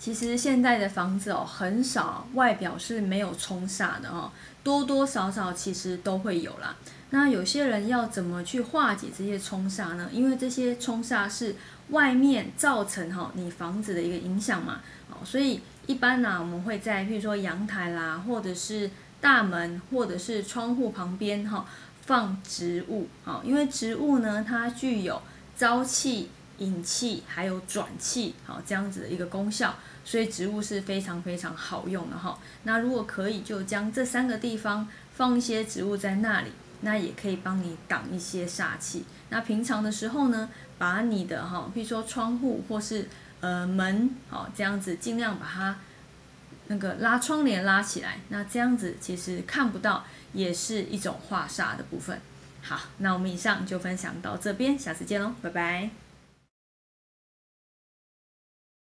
其实现在的房子哦，很少外表是没有冲煞的哦，多多少少其实都会有啦。那有些人要怎么去化解这些冲煞呢？因为这些冲煞是外面造成哈你房子的一个影响嘛，哦，所以一般呢，我们会在譬如说阳台啦，或者是大门，或者是窗户旁边哈放植物，哦，因为植物呢，它具有朝气。引气还有转气，好这样子的一个功效，所以植物是非常非常好用的哈。那如果可以，就将这三个地方放一些植物在那里，那也可以帮你挡一些煞气。那平常的时候呢，把你的哈，比如说窗户或是呃门，好这样子尽量把它那个拉窗帘拉起来，那这样子其实看不到，也是一种化煞的部分。好，那我们以上就分享到这边，下次见喽，拜拜。